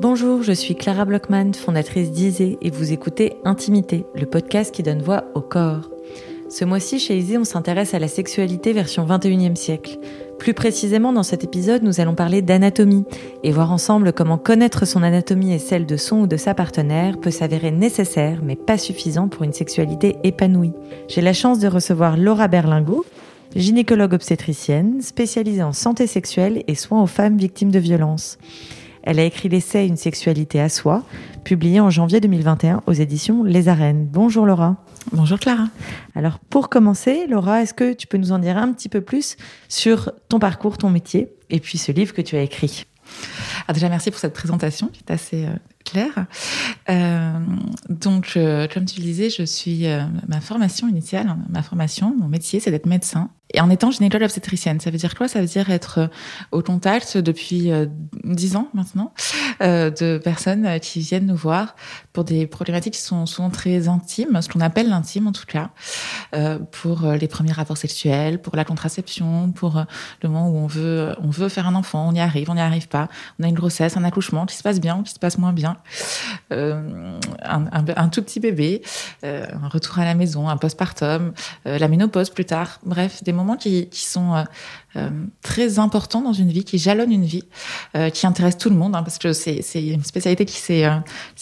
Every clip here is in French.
Bonjour, je suis Clara Blockman, fondatrice d'Isée, et vous écoutez Intimité, le podcast qui donne voix au corps. Ce mois-ci, chez Isée, on s'intéresse à la sexualité version 21e siècle. Plus précisément, dans cet épisode, nous allons parler d'anatomie et voir ensemble comment connaître son anatomie et celle de son ou de sa partenaire peut s'avérer nécessaire, mais pas suffisant pour une sexualité épanouie. J'ai la chance de recevoir Laura Berlingot, gynécologue obstétricienne, spécialisée en santé sexuelle et soins aux femmes victimes de violences. Elle a écrit l'essai Une sexualité à soi, publié en janvier 2021 aux éditions Les Arènes. Bonjour Laura. Bonjour Clara. Alors pour commencer, Laura, est-ce que tu peux nous en dire un petit peu plus sur ton parcours, ton métier et puis ce livre que tu as écrit? Ah, déjà, merci pour cette présentation qui est assez euh, claire. Euh, donc, comme tu le disais, je suis euh, ma formation initiale, ma formation, mon métier, c'est d'être médecin. Et en étant gynécologue obstétricienne, ça veut dire quoi? Ça veut dire être euh, au contact depuis dix ans maintenant de personnes qui viennent nous voir pour des problématiques qui sont souvent très intimes, ce qu'on appelle l'intime en tout cas, pour les premiers rapports sexuels, pour la contraception, pour le moment où on veut on veut faire un enfant, on y arrive, on n'y arrive pas, on a une grossesse, un accouchement qui se passe bien qui se passe moins bien, un, un, tout petit bébé, un retour à la maison, un postpartum, la ménopause plus tard, bref, des moments qui sont euh, euh, très importants dans une vie, qui jalonnent une vie, euh, qui intéressent tout le monde, hein, parce que c'est une spécialité qui s'est euh,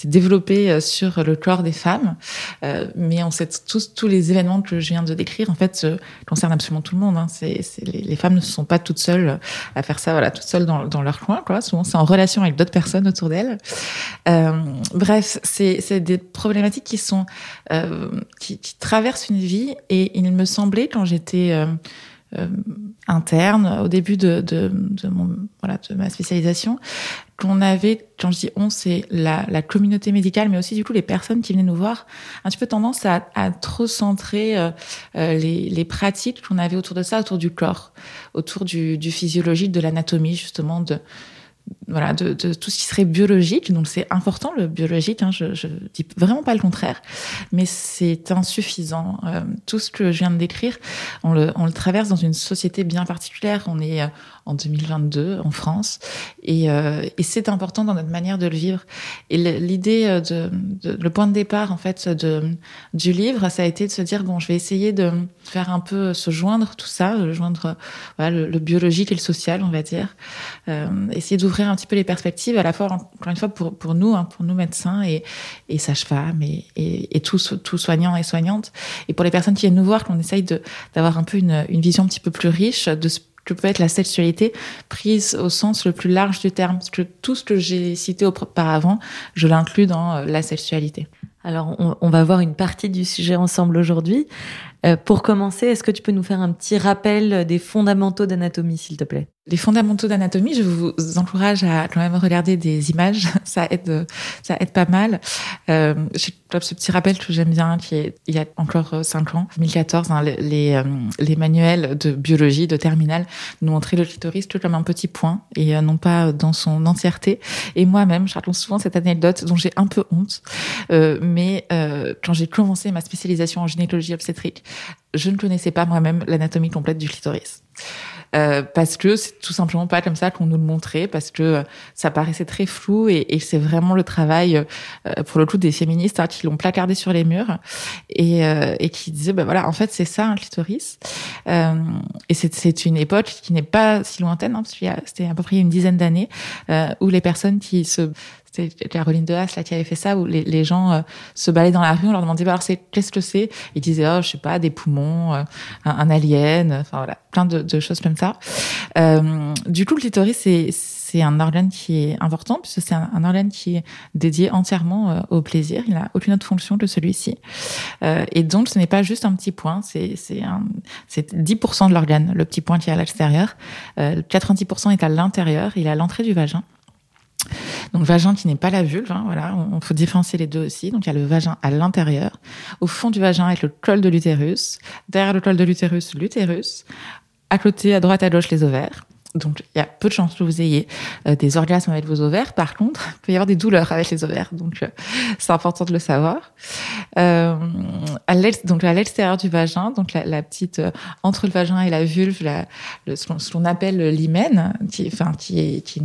développée sur le corps des femmes. mais on sait tous tous les événements que je viens de décrire, en fait, concernent absolument tout le monde. Hein. C'est les, les, femmes ne sont pas toutes seules à faire ça, voilà, toutes seules dans, dans leur coin. Quoi. Souvent, c'est en relation avec d'autres personnes autour d'elles. bref, c'est des problématiques qui sont qui, qui, traversent une vie, et il me semblait quand j'étais euh, interne au début de, de, de, ma spécialisation qu'on avait, quand je dis on, c'est la, la, communauté médicale, mais aussi du coup les personnes qui venaient nous voir, un petit peu tendance à, trop centrer euh, euh, les, les, pratiques qu'on avait autour de ça, autour du corps, autour du, du physiologique, de l'anatomie justement, voilà, de, de, tout ce qui serait biologique. Donc c'est important le biologique, hein, je, je dis vraiment pas le contraire, mais c'est insuffisant. Euh, tout ce que je viens de décrire, on le, on le traverse dans une société bien particulière. On est euh, en 2022 en France et, euh, et c'est important dans notre manière de le vivre. Et l'idée euh, de, de, le point de départ en fait de du livre, ça a été de se dire bon, je vais essayer de faire un peu se joindre tout ça, de joindre voilà, le, le biologique et le social, on va dire, euh, essayer d'ouvrir un petit peu les perspectives, à la fois, encore une fois, pour, pour nous, hein, pour nous médecins et, et sages-femmes et, et, et tous, tous soignants et soignantes. Et pour les personnes qui viennent nous voir, qu'on essaye d'avoir un peu une, une vision un petit peu plus riche de ce que peut être la sexualité prise au sens le plus large du terme. Parce que tout ce que j'ai cité auparavant, je l'inclus dans euh, la sexualité. Alors, on, on, va voir une partie du sujet ensemble aujourd'hui. Euh, pour commencer, est-ce que tu peux nous faire un petit rappel des fondamentaux d'anatomie, s'il te plaît? Les fondamentaux d'anatomie, je vous encourage à quand même regarder des images. Ça aide, ça aide pas mal. Euh, ce petit rappel que j'aime bien, qui est il y a encore euh, cinq ans, 2014, hein, les, les, euh, les, manuels de biologie de terminale nous montraient le clitoris tout comme un petit point et euh, non pas dans son entièreté. Et moi-même, je raconte souvent cette anecdote dont j'ai un peu honte, euh, mais euh, quand j'ai commencé ma spécialisation en gynécologie obstétrique, je ne connaissais pas moi-même l'anatomie complète du clitoris. Euh, parce que c'est tout simplement pas comme ça qu'on nous le montrait, parce que euh, ça paraissait très flou et, c'est vraiment le travail, euh, pour le coup, des féministes hein, qui l'ont placardé sur les murs et, et qui disaient, ben voilà, en fait, c'est ça un clitoris. et c'est une époque qui n'est pas si lointaine, hein, parce que c'était à peu près une dizaine d'années, où les personnes qui se c'était Caroline de Haas là qui avait fait ça où les, gens euh, se balaient dans la rue on leur demandait bah, alors c'est qu'est-ce que c'est? Ils disaient oh je sais pas des poumons euh, un, alien enfin voilà plein de, choses comme ça. Euh, du coup le clitoris c'est un organe qui est important puisque c'est un, un, organe qui est dédié entièrement euh, au plaisir. Il n'a aucune autre fonction que celui-ci. Et donc ce n'est pas juste un petit point c'est c'est c'est 10% de l'organe le petit point qui est à l'extérieur. 90% est à l'intérieur il est à l'entrée du vagin donc vagin qui n'est pas la vulve, hein, voilà, on, faut différencier les deux aussi. Donc il y a le vagin à l'intérieur, au fond du vagin avec le col de l'utérus, derrière le col de l'utérus, l'utérus, à côté, à droite, à gauche, les ovaires. Donc, il y a peu de chances que vous ayez euh, des orgasmes avec vos ovaires. Par contre, il peut y avoir des douleurs avec les ovaires. Donc, euh, c'est important de le savoir. Euh, à donc, à l'extérieur du vagin, donc la, petite, entre le vagin et la vulve, ce qu'on appelle l'hymen, qui, enfin, qui est,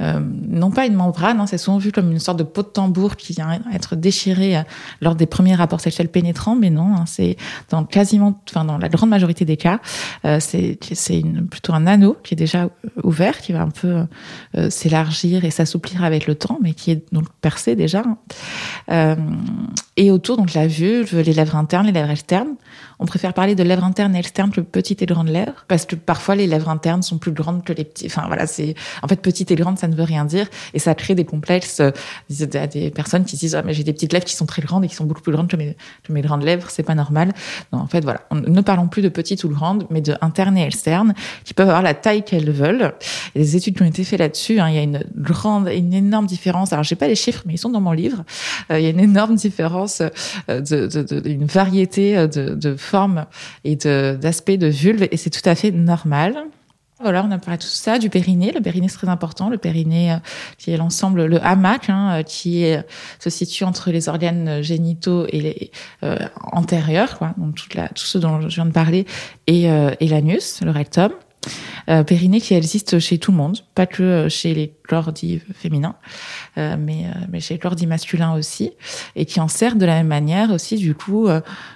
non pas une membrane, hein, c'est souvent vu comme une sorte de peau de tambour qui vient être déchirée lors des premiers rapports sexuels pénétrants, mais non, hein, c'est dans quasiment, enfin, dans la grande majorité des cas, c'est plutôt un anneau qui est déjà ouvert, qui va un peu euh, s'élargir et s'assouplir avec le temps, mais qui est donc percé déjà. Euh, et autour, donc la vulve, les lèvres internes, les lèvres externes. On préfère parler de lèvres internes et externes que petites et grandes lèvres, parce que parfois les lèvres internes sont plus grandes que les petites. Enfin voilà, c'est en fait petite et grande, ça ne veut rien dire, et ça crée des complexes à euh, des personnes qui disent ah mais j'ai des petites lèvres qui sont très grandes et qui sont beaucoup plus grandes que mes, que mes grandes lèvres, c'est pas normal. Non, en fait voilà, ne parlons plus de petites ou grandes, mais de internes et externes qui peuvent avoir la taille qu'elles veulent. Il des études qui ont été faites là-dessus. Hein. Il y a une grande, une énorme différence. Alors j'ai pas les chiffres, mais ils sont dans mon livre. Euh, il y a une énorme différence, euh, de, de, une variété de, de formes et d'aspects de, vulve, et c'est tout à fait normal. Voilà, on a parlé de tout ça, du périnée. Le périnée, c'est très important. Le périnée, euh, qui est l'ensemble, le hamac, hein, qui se situe entre les organes génitaux et euh, antérieurs, quoi, donc la, tout ce dont je viens de parler, et, euh, et l'anus, le rectum. Euh, périnée qui existe chez tout le monde, pas que euh, chez les dits féminins, euh, mais, mais chez les dits masculins aussi, et qui en sert de la même manière aussi, du coup,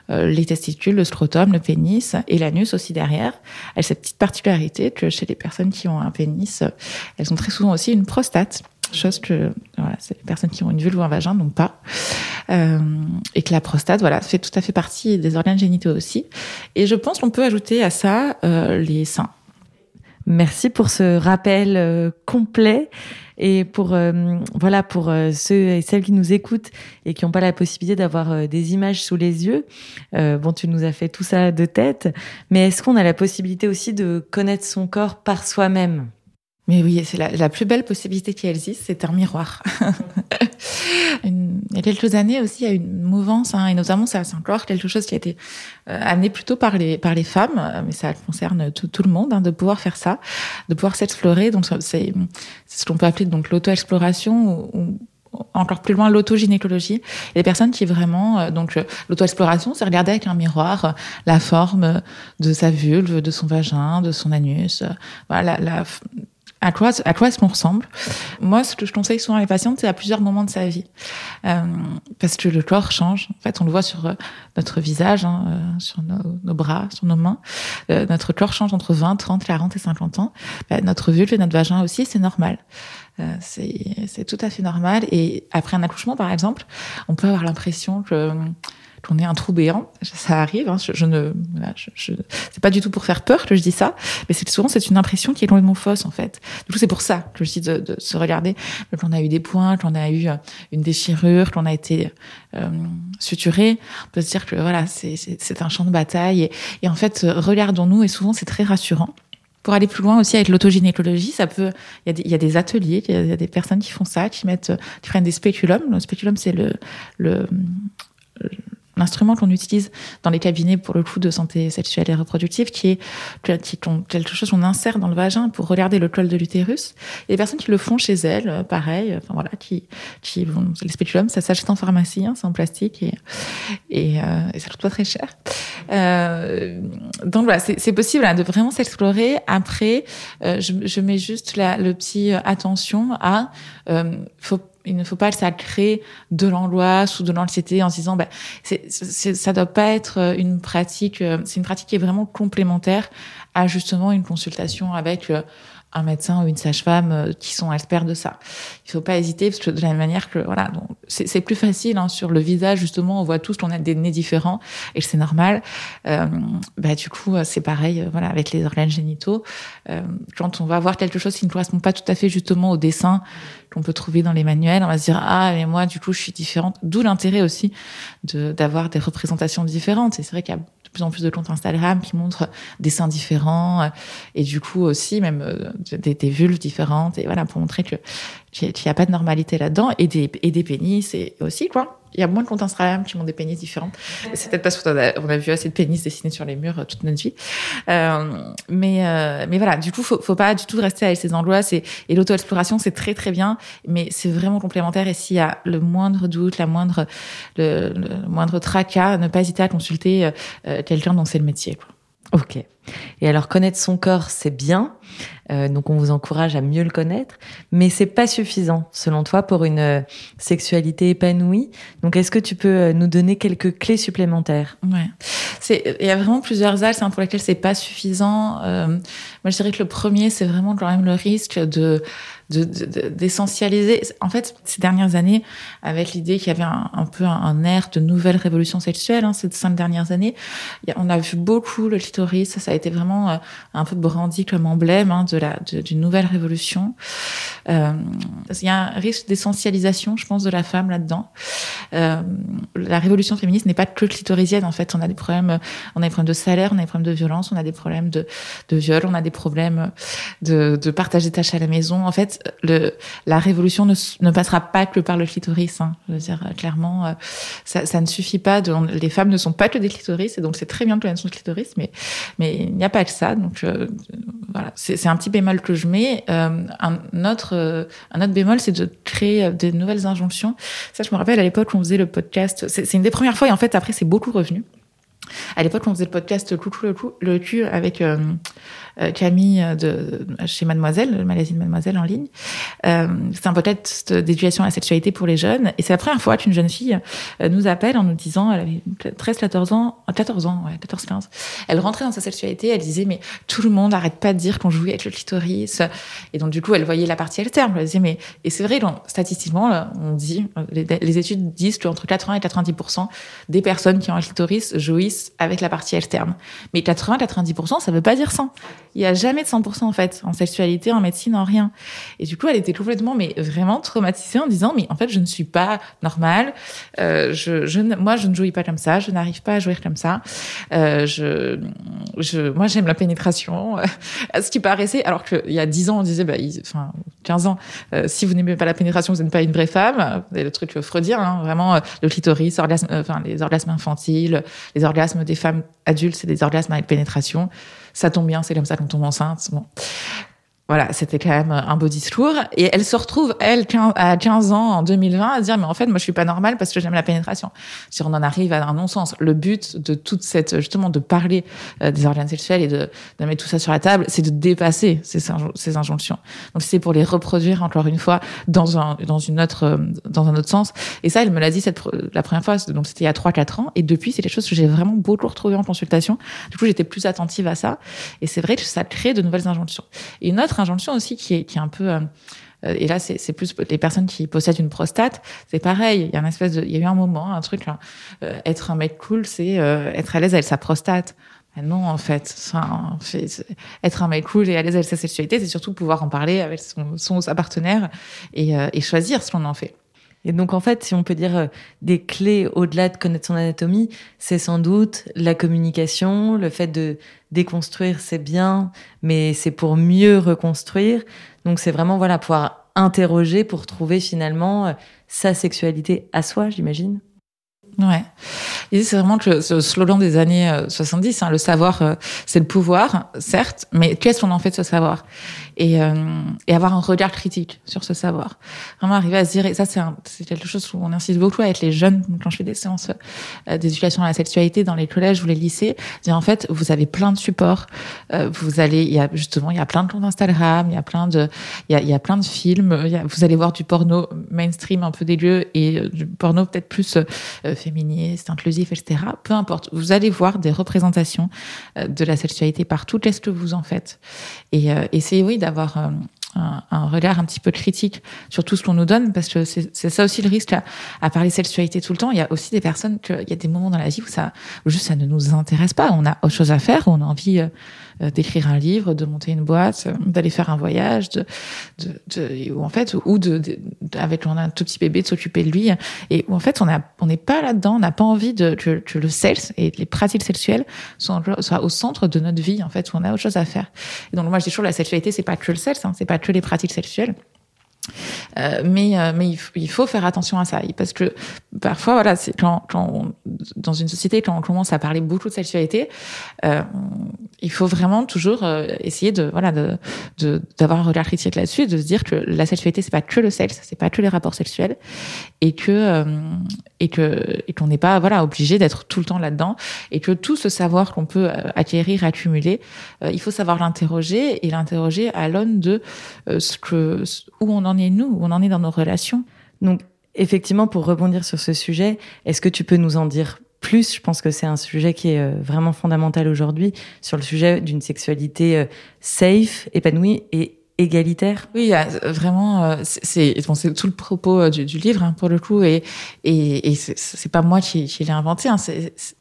les testicules, le scrotum, le pénis et l'anus aussi derrière. Elle a cette petite particularité que chez les personnes qui ont un pénis, elles ont très souvent aussi une prostate chose que voilà, c'est les personnes qui ont une vulve ou un vagin n'ont pas, et que la prostate, voilà, fait tout à fait partie des organes génitaux aussi. Et je pense qu'on peut ajouter à ça les seins. Merci pour ce rappel euh, complet et pour euh, voilà pour euh, ceux et celles qui nous écoutent et qui n'ont pas la possibilité d'avoir des images sous les yeux. bon, tu nous as fait tout ça de tête, mais est-ce qu'on a la possibilité aussi de connaître son corps par soi-même? Mais oui, c'est la, la, plus belle possibilité qui existe, c'est un miroir. il y a quelques années aussi, il y a une mouvance, hein, et notamment ça c'est encore quelque chose qui a été euh, amené plutôt par les par les femmes, euh, mais ça concerne tout, tout le monde, hein, de pouvoir faire ça, de pouvoir s'explorer. Donc c'est ce qu'on peut appeler donc l'auto-exploration ou, encore plus loin l'autogynécologie. Des personnes qui vraiment euh, donc l'auto-exploration, c'est regarder avec un miroir la forme de sa vulve, de son vagin, de son anus, voilà la à quoi, à quoi est-ce qu'on ressemble? Moi, ce que je conseille souvent à patientes, c'est à plusieurs moments de sa vie. Euh, parce que le corps change. En fait, on le voit sur euh, notre visage, hein, euh, sur nos, nos, bras, sur nos mains. Euh, notre corps change entre 20, 30, 40 et 50 ans. Bah, notre vulve et notre vagin aussi, c'est normal. Euh, c'est tout à fait normal. Et après un accouchement, par exemple, on peut avoir l'impression que qu'on ait un trou béant. Ça arrive. Hein, je, ne, voilà, je, je c'est pas du tout pour faire peur que je dis ça, mais c'est souvent c'est une impression qui est complètement fausse en fait. Du coup, c'est pour ça que je dis de, de se regarder. Quand on a eu des points, quand on a eu euh, une déchirure, quand on a été euh, suturé, on peut se dire que voilà, c'est un champ de bataille. Et, et en fait, regardons-nous et souvent c'est très rassurant. Pour aller plus loin aussi avec l'autogynécologie, ça peut, il y, a des, il y a des ateliers, il y, a des personnes qui font ça, qui mettent, qui prennent des spéculums. Le spéculum, c'est le, le, l'instrument qu'on utilise dans les cabinets pour le coup de santé sexuelle et reproductive, qui est quelque chose qu'on insère dans le vagin pour regarder le col de l'utérus. Les personnes qui le font chez elles, euh, pareil, enfin voilà, qui, qui vont, les spéculums, ça s'achète en pharmacie, hein, c'est en plastique et, et, euh, et, ça coûte pas très cher. Euh, donc voilà, c'est possible hein, de vraiment s'explorer. Après, euh, je, je, mets juste la, le petit attention à, euh, faut il ne faut pas ça crée de l'angoisse ou de l'anxiété en se disant bah, c'est, c'est, ça doit pas être euh, une pratique euh, c'est une pratique qui est vraiment complémentaire à justement une consultation avec euh, un médecin ou une sage-femme qui sont experts de ça. Il faut pas hésiter parce que de la même manière que voilà, c'est, plus facile hein, sur le visage justement, on voit tous qu'on a des nez différents et c'est normal. Euh, bah du coup c'est pareil, voilà avec les organes génitaux. Euh, quand on va voir quelque chose qui ne correspond pas tout à fait justement au dessin qu'on peut trouver dans les manuels. On va se dire ah mais moi du coup je suis différente. D'où l'intérêt aussi de d'avoir des représentations différentes. Et c'est vrai qu'il y a plus en plus de comptes Instagram qui montrent des seins différents euh, et du coup aussi même euh, des, vulves différentes et voilà pour montrer que qu'il n'y a pas de normalité là-dedans et des et des pénis aussi quoi. Il y a moins de comptes Instagram qui ont des pénis différents. C'est peut-être parce qu'on a, on a vu assez de pénis dessinés sur les murs toute notre vie. mais, mais voilà, du coup, faut, faut pas du tout rester avec ses angoisses et, et l'auto-exploration, c'est très très bien, mais c'est vraiment complémentaire. Et s'il y a le moindre doute, la moindre, le, moindre tracas, ne pas hésiter à consulter quelqu'un dont c'est le métier. Quoi. Ok. Et alors connaître son corps, c'est bien, euh, donc on vous encourage à mieux le connaître, mais c'est pas suffisant selon toi pour une euh, sexualité épanouie. Donc est-ce que tu peux euh, nous donner quelques clés supplémentaires? Ouais, il y a vraiment plusieurs axes hein, pour lesquels c'est pas suffisant. moi je dirais que le premier c'est vraiment quand même le risque de d'essentialiser. De, en fait, ces dernières années, avec l'idée qu'il y avait un, peu un, un, air de nouvelle révolution sexuelle, hein, ces cinq dernières années, on a vu beaucoup le clitoris. Ça a été vraiment euh, un peu brandi comme emblème hein, de la d'une nouvelle révolution. Euh, il y a un risque d'essentialisation, je pense, de la femme là-dedans. Euh, la révolution féministe n'est pas que clitorisienne. En fait, on a des problèmes, on a des problèmes de salaire, on a des problèmes de violence, on a des problèmes de, de viol, on a des problèmes de, de partage des tâches à la maison. En fait, la révolution ne, ne, passera pas que par le clitoris. Hein. Je veux dire, clairement, ça, ne suffit pas. Les femmes ne sont pas que des clitoris, et donc c'est très bien de connaître son clitoris, mais, mais il n'y a pas que ça. Donc euh, voilà, c'est un petit bémol que je mets. Euh, un autre, un autre bémol, c'est de créer des nouvelles injonctions. Ça, je me rappelle à l'époque, on faisait le podcast. C'est une des premières fois, et en fait, après, c'est beaucoup revenu. À l'époque, on faisait le podcast Coucou le, cul avec euh, euh, Camille de, chez Mademoiselle, le magazine Mademoiselle en ligne. Euh, c'est un podcast d'éducation à la sexualité pour les jeunes. Et c'est la première fois qu'une jeune fille euh, nous appelle en nous disant, elle avait 13, 14 ans, 14 ans, ouais, 14, 15. Elle rentrait dans sa sexualité, elle disait, mais tout le monde arrête pas de dire qu'on jouait avec le clitoris. Et donc, du coup, elle voyait la partie alterne. Elle disait, mais, et c'est vrai, statistiquement, on dit, les, les études disent qu'entre 80 et 90% des personnes qui ont un clitoris jouissent avec la partie alterne. Mais 80-90%, ça veut pas dire 100. Il y a jamais de 100% en fait, en sexualité, en médecine, en rien. Et du coup, elle était complètement, mais vraiment traumatisée en disant, mais en fait, je ne suis pas normale. Euh, moi, je ne jouis pas comme ça. Je n'arrive pas à jouir comme ça. Euh, moi, j'aime la pénétration. ce qui paraissait, alors qu'il y a 10 ans, on disait, bah, enfin, 15 ans, euh, si vous n'aimez pas la pénétration, vous n'êtes pas une vraie femme. C'est le truc freudien, hein, vraiment, euh, le clitoris, euh, les orgasmes infantiles, les orgasmes des femmes adultes, c'est des orgasmes avec pénétration. Ça tombe bien, c'est comme ça qu'on tombe enceinte. Voilà, c'était quand même un beau discours. Et elle se retrouve, elle, à 15 ans, en 2020, à dire, mais en fait, moi, je suis pas normale parce que j'aime la pénétration. Si on en arrive à un non-sens, le but de toute cette, justement, de parler euh, des organes sexuels et de, de mettre tout ça sur la table, c'est de dépasser ces, injonctions. Donc, c'est pour les reproduire, encore une fois, dans un, dans une autre, euh, dans un autre sens. Et ça, elle me l'a dit cette, la première fois, donc c'était il y a 3-4 ans. Et depuis, c'est des choses que j'ai vraiment beaucoup retrouvées en consultation. Du coup, j'étais plus attentive à ça. Et c'est vrai que ça crée de nouvelles injonctions. Une autre injonction aussi qui est, qui est un peu... Euh, euh, et là, c'est plus les personnes qui possèdent une prostate. C'est pareil. Il y a une espèce de, il y a eu un moment, un truc. Euh, être un mec cool, c'est être à l'aise avec sa prostate. Non, en fait, être un mec cool et à l'aise avec sa sexualité, c'est surtout pouvoir en parler avec son, son sa partenaire et choisir ce qu'on en fait. Et donc, en fait, si on peut dire des clés au-delà de connaître son anatomie, c'est sans doute la communication, le fait de déconstruire, c'est bien, mais c'est pour mieux reconstruire. Donc, c'est vraiment, voilà, pouvoir interroger pour trouver finalement sa sexualité à soi, j'imagine. Ouais. c'est vraiment que ce slogan des années 70, hein, le savoir, c'est le pouvoir, certes, mais qu'est-ce qu'on en fait de ce savoir et, euh, et avoir un regard critique sur ce savoir. Vraiment arriver à se dire, et ça c'est quelque chose où on insiste beaucoup avec les jeunes, quand je fais des séances euh, d'éducation à la sexualité dans les collèges ou les lycées, dire en fait, vous avez plein de supports, euh, vous allez, il y a justement, il y a plein de comptes Instagram, il y a plein de, il y a, il y a plein de films, il y a, vous allez voir du porno mainstream un peu dégueu et du porno peut-être plus féministe, inclusif, etc. Peu importe, vous allez voir des représentations de la sexualité partout. Qu'est-ce que vous en faites Et essayez, oui, d'avoir euh, un, regard un petit peu critique sur tout ce qu'on nous donne, parce que c'est ça aussi le risque à, à, parler sexualité tout le temps. Il y a aussi des personnes il y a des moments dans la vie où ça, ça ne nous intéresse pas. On a autre chose à faire, on a envie euh, d'écrire un livre, de monter une boîte, euh, d'aller faire un voyage, de, de, de, ou en fait, ou de, avec on a un tout petit bébé, de s'occuper de lui, et où en fait on on n'est pas là-dedans, on n'a pas envie de que, que, le sexe et les pratiques sexuelles soient, soient, au centre de notre vie en fait, où on a autre chose à faire. Et donc moi je dis toujours la sexualité c'est pas que le sexe, hein, c'est pas que les pratiques sexuelles. Euh, mais euh, il, faut faire attention à ça. Parce que parfois voilà quand, dans une société quand on commence à parler beaucoup de sexualité euh, il faut vraiment toujours essayer de voilà d'avoir un regard critique là-dessus de se dire que la sexualité c'est pas que le sexe c'est pas que les rapports sexuels et que et que et qu'on n'est pas voilà obligé d'être tout le temps là-dedans et que tout ce savoir qu'on peut acquérir accumuler il faut savoir l'interroger et l'interroger à l'aune de ce que où on en est nous où on en est dans nos relations donc effectivement pour rebondir sur ce sujet est-ce que tu peux nous en dire plus, je pense que c'est un sujet qui est euh, vraiment fondamental aujourd'hui sur le sujet d'une sexualité euh, safe, épanouie et égalitaire. Oui, vraiment, euh, c'est bon, tout le propos du, du livre hein, pour le coup, et et, et c'est pas moi qui, qui l'ai inventé. Hein,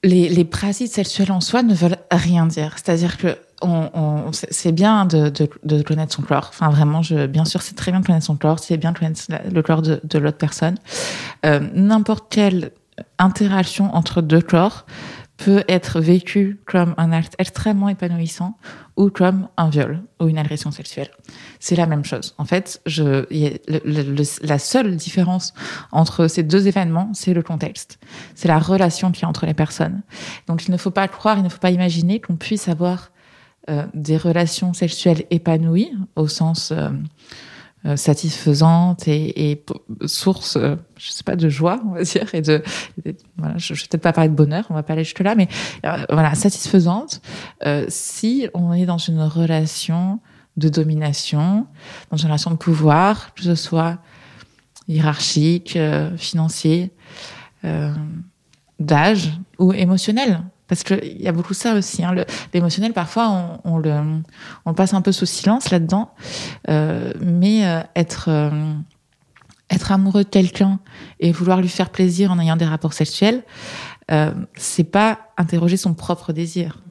les, les pratiques sexuelles en soi ne veulent rien dire. C'est-à-dire que on, c'est bien de, connaître son corps. Enfin, vraiment, je, bien sûr, c'est très bien de connaître son corps. C'est bien de connaître le corps de, l'autre personne. Euh, N'importe quel interaction entre deux corps peut être vécue comme un acte extrêmement épanouissant ou comme un viol ou une agression sexuelle. C'est la même chose. En fait, je, la seule différence entre ces deux événements, c'est le contexte. C'est la relation qu'il y a entre les personnes. Donc, il ne faut pas croire, il ne faut pas imaginer qu'on puisse avoir euh, des relations sexuelles épanouies au sens euh, euh, satisfaisante et, et source, euh, je sais pas, de joie, on va dire, et de, voilà, je, je vais peut-être pas parler de bonheur, on va pas aller jusque là, mais euh, voilà, satisfaisante si on est dans une relation de domination, dans une relation de pouvoir, que ce soit hiérarchique, financier, d'âge ou émotionnel. Parce qu'il y a beaucoup ça aussi. Hein. L'émotionnel, parfois, on, le, passe un peu sous silence là-dedans. Euh, mais euh, être, euh, être amoureux de quelqu'un et vouloir lui faire plaisir en ayant des rapports sexuels, c'est pas interroger son propre désir.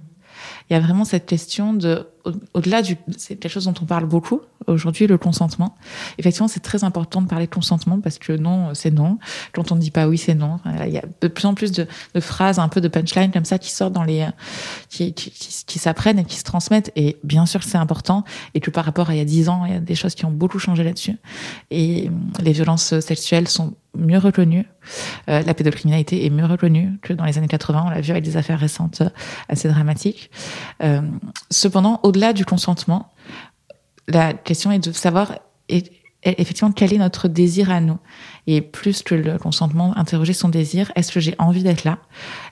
Il y a vraiment cette question de au-delà du, c'est quelque chose dont on parle beaucoup aujourd'hui, le consentement. Effectivement, c'est très important de parler de consentement parce que non, c'est non. Quand on ne dit pas oui, c'est non. Il y a de plus en plus de, phrases, un peu de punchline comme ça qui sortent dans les, qui, s'apprennent et qui se transmettent. Et bien sûr, c'est important. Et que par rapport à il y a dix ans, il y a des choses qui ont beaucoup changé là-dessus. Et hum, les violences sexuelles sont mieux reconnues. Euh, la pédocriminalité est mieux reconnue que dans les années 80. On l'a vu avec des affaires récentes assez dramatiques. Euh, cependant, au-delà du consentement, la question est de savoir effectivement quel est notre désir à nous. Et plus que le consentement, interroger son désir. Est-ce que j'ai envie d'être là?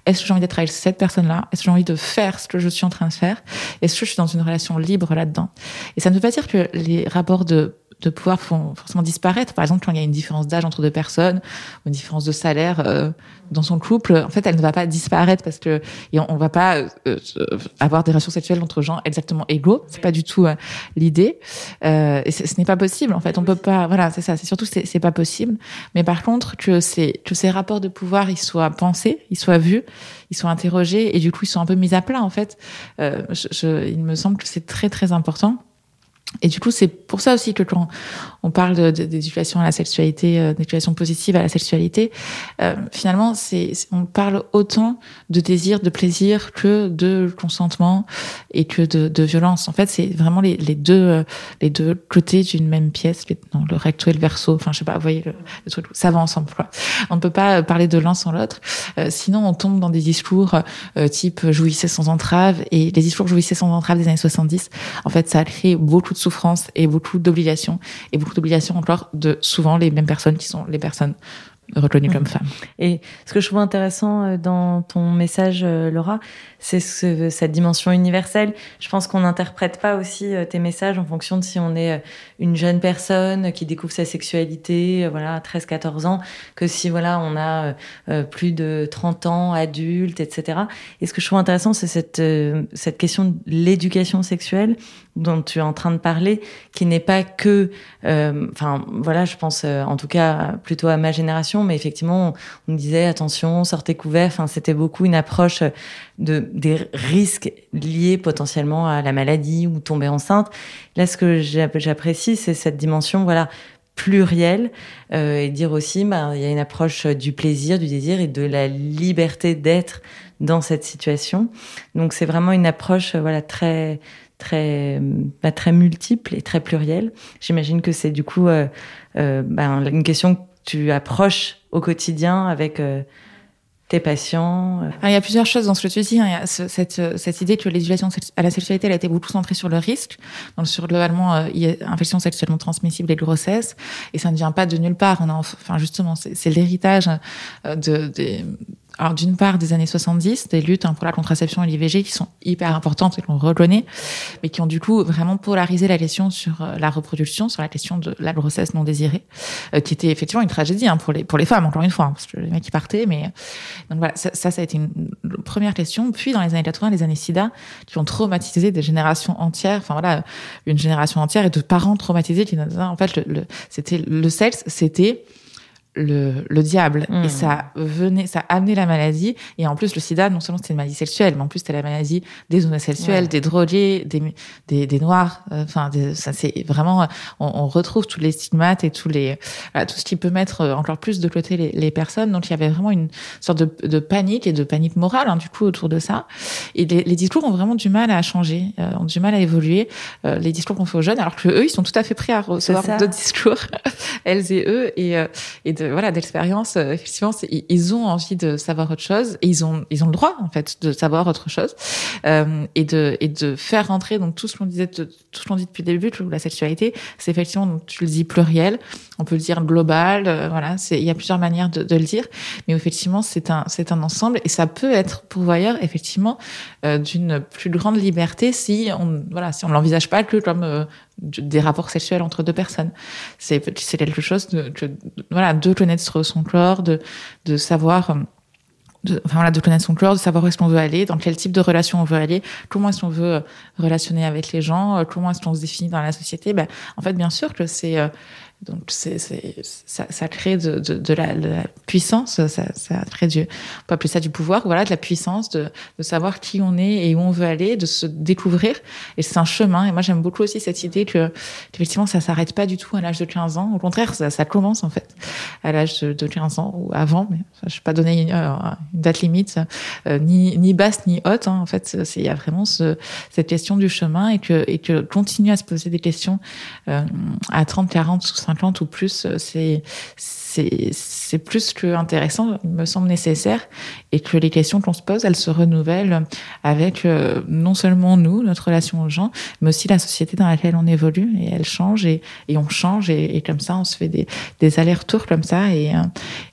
Est-ce que j'ai envie d'être avec cette personne-là? Est-ce que j'ai envie de faire ce que je suis en train de faire? Est-ce que je suis dans une relation libre là-dedans? Et ça ne veut pas dire que les rapports de de pouvoir forcément disparaître. Par exemple, quand il y a une différence d'âge entre deux personnes, une différence de salaire euh, dans son couple, en fait, elle ne va pas disparaître parce que on, va pas euh, avoir des relations sexuelles entre gens exactement égaux. C'est pas du tout euh, l'idée. et ce n'est pas possible. En fait, on peut pas. Voilà, c'est ça. C'est surtout c'est, pas possible. Mais par contre, que ces que ces rapports de pouvoir ils soient pensés, ils soient vus, ils soient interrogés et du coup ils sont un peu mis à plat. En fait, je, il me semble que c'est très très important. Et du coup, c'est pour ça aussi que quand on parle d'éducation à la sexualité, euh, d'éducation positive à la sexualité, euh, finalement, c'est on parle autant de désir, de plaisir que de consentement et que de, violence. En fait, c'est vraiment les, deux euh, les deux côtés d'une même pièce, non, le recto et le verso. Enfin, je sais pas, vous voyez le, truc, ça va ensemble. On ne peut pas parler de l'un sans l'autre, sinon on tombe dans des discours type jouissez sans entrave et les discours jouissez sans entrave des années 70. En fait, ça a créé beaucoup de souffrance et beaucoup d'obligations et beaucoup d'obligations encore de souvent les mêmes personnes qui sont les personnes reconnues comme mmh. femmes. Et ce que je trouve intéressant euh, dans ton message, euh, Laura, c'est ce, cette dimension universelle. Je pense qu'on n'interprète pas aussi euh, tes messages en fonction de si on est une jeune personne qui découvre sa sexualité, voilà, 13, 14 ans, que si voilà, on a plus de 30 ans, adulte, etc. Et ce que je trouve intéressant, c'est cette, cette question de l'éducation sexuelle dont tu es en train de parler, qui n'est pas que, enfin voilà, je pense en tout cas plutôt à ma génération, mais effectivement, on, disait attention, sortez couvert. Enfin, c'était beaucoup une approche de des risques liés potentiellement à la maladie ou tomber enceinte. Là, ce que j'apprécie, c'est cette dimension, voilà, plurielle euh, et dire aussi, bah, il y a une approche du plaisir, du désir et de la liberté d'être dans cette situation. Donc, c'est vraiment une approche, voilà, très très, bah, très multiple et très pluriel. J'imagine que c'est du coup bah, une question que tu approches au quotidien avec tes patients euh. Il y a plusieurs choses dans ce que tu dis. Hein. Il y a cette, cette, idée que l'éducation à la sexualité elle a été beaucoup centrée sur le risque, donc sur globalement euh, infection sexuellement transmissible et grossesse, et ça ne vient pas de nulle part. On a, enfin justement, c'est l'héritage euh, de, des alors d'une part des années 70, des luttes hein, pour la contraception et l'IVG qui sont hyper importantes et qu'on reconnaît, mais qui ont du coup vraiment polarisé la question sur euh, la reproduction, sur la question de la grossesse non désirée, euh, qui était effectivement une tragédie hein, pour les pour les femmes encore une fois, hein, parce que les mecs qui partaient, mais donc voilà ça, ça, a été une première question. Puis dans les années 80, les années SIDA qui ont traumatisé des générations entières, enfin voilà une génération entière et de parents traumatisés qui en fait le, le c'était le sexe c'était le, le diable. Et hmm. ça venait ça amenait la maladie. Et en plus le sida non seulement c'était une maladie sexuelle mais en plus c'était la maladie des homosexuels des drogués des des, des noirs. Euh, enfin ça c'est vraiment on, on, retrouve tous les stigmates et tous les tout ce qui peut mettre encore plus de côté les, les, personnes. Donc il y avait vraiment une sorte de, de panique et de panique morale hein, du coup autour de ça. Et les, les, discours ont vraiment du mal à changer euh, ont du mal à évoluer. Euh, les discours qu'on fait aux jeunes alors que eux ils sont tout à fait prêts à recevoir d'autres discours elles et eux. Et, et de voilà d'expérience, euh, effectivement, ils ont envie de savoir autre chose et ils ont ils ont le droit en fait de savoir autre chose euh, et de et de faire rentrer donc tout ce qu'on disait tout ce qu'on dit depuis le début, la sexualité, c'est effectivement tu le dis pluriel, on peut le dire global, euh, voilà, il y a plusieurs manières de, de, le dire, mais effectivement c'est un c'est un ensemble et ça peut être pourvoyeur effectivement euh, d'une plus grande liberté si on voilà si on l'envisage pas que comme des rapports sexuels entre deux personnes. C'est quelque chose de, voilà de connaître son corps, de de savoir de, enfin voilà, de connaître son corps, de savoir où est-ce qu'on veut aller, dans quel type de relation on veut aller, comment est-ce qu'on veut euh, relationner avec les gens, euh, comment est-ce qu'on se définit dans la société. Ben, en fait, bien sûr que c'est euh, donc c'est, ça, ça crée de, de, de, la, de, la, puissance, ça, ça crée du, on peut appeler ça du pouvoir, voilà, de la puissance, de, de savoir qui on est et où on veut aller, de se découvrir. Et c'est un chemin. Et moi, j'aime beaucoup aussi cette idée que, effectivement, ça s'arrête pas du tout à l'âge de 15 ans. Au contraire, ça, ça commence en fait à l'âge de, 15 ans ou avant. Mais je vais pas donner une, euh, une date limite, euh, ni, ni basse ni haute. Hein. En fait, il y a vraiment ce, cette question du chemin et que, et que continuer à se poser des questions euh, à 30, 40, 50 ou plus, euh, c'est c'est plus que intéressant, il me semble nécessaire, et que les questions qu'on se pose, elles se renouvellent avec euh, non seulement nous, notre relation aux gens, mais aussi la société dans laquelle on évolue, et elle change, et, et on change, et, et, comme ça, on se fait des, des allers-retours comme ça, et, euh,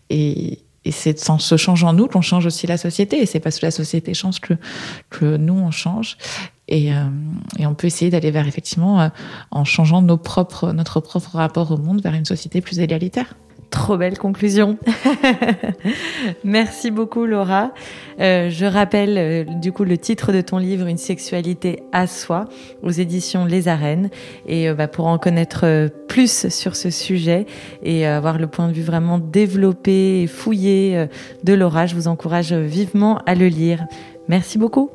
et, et c'est en se changeant nous qu'on change aussi la société. Et c'est parce que la société change que, que nous, on change. Et, euh, et on peut essayer d'aller vers, effectivement, euh, en changeant nos propres, notre propre rapport au monde vers une société plus égalitaire. Trop belle conclusion. Merci beaucoup Laura. Euh, je rappelle euh, du coup le titre de ton livre Une sexualité à soi aux éditions Les Arènes. Et euh, bah, pour en connaître euh, plus sur ce sujet et avoir le point de vue vraiment développé et fouillé de Laura, je vous encourage vivement à le lire. Merci beaucoup.